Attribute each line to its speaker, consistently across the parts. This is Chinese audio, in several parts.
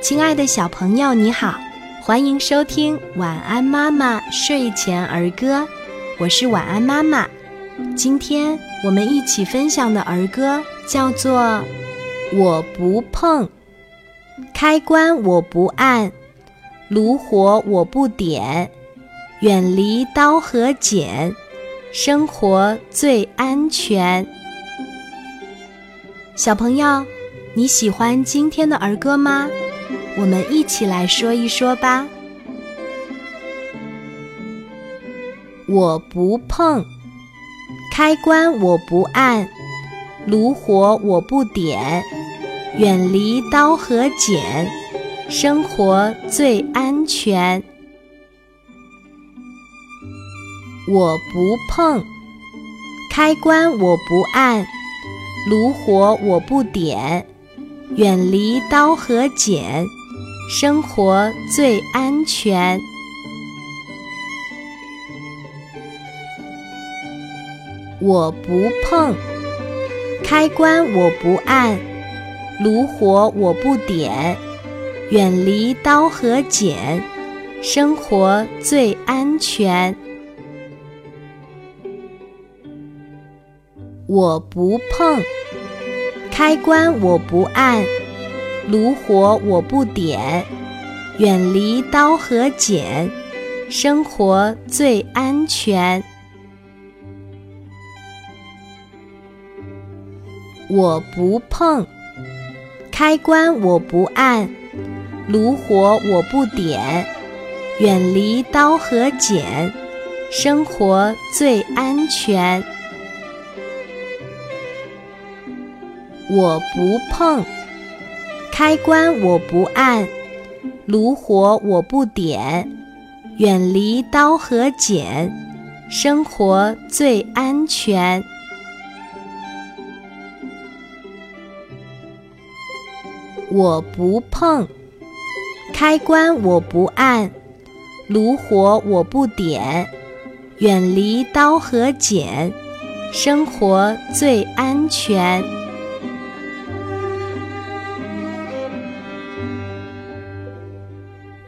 Speaker 1: 亲爱的小朋友，你好，欢迎收听《晚安妈妈睡前儿歌》，我是晚安妈妈。今天我们一起分享的儿歌叫做《我不碰》，开关我不按，炉火我不点，远离刀和剪，生活最安全。小朋友，你喜欢今天的儿歌吗？我们一起来说一说吧。我不碰，开关我不按，炉火我不点，远离刀和剪，生活最安全。我不碰，开关我不按。炉火我不点，远离刀和剪，生活最安全。我不碰，开关我不按，炉火我不点，远离刀和剪，生活最安全。我不碰，开关我不按，炉火我不点，远离刀和剪，生活最安全。我不碰，开关我不按，炉火我不点，远离刀和剪，生活最安全。我不碰，开关我不按，炉火我不点，远离刀和剪，生活最安全。我不碰，开关我不按，炉火我不点，远离刀和剪，生活最安全。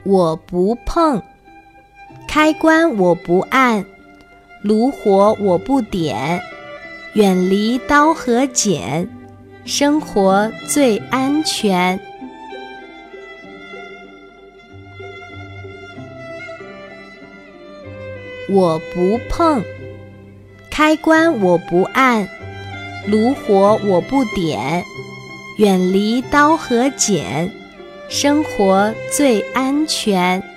Speaker 1: 我不碰，开关我不按，炉火我不点，远离刀和剪，生活最安全。我不碰，开关我不按，炉火我不点，远离刀和剪。生活最安全。